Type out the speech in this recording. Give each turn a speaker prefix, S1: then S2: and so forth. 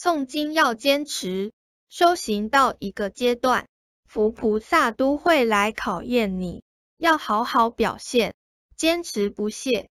S1: 诵经要坚持修行到一个阶段佛菩萨都会来考验你要好好表现坚持不懈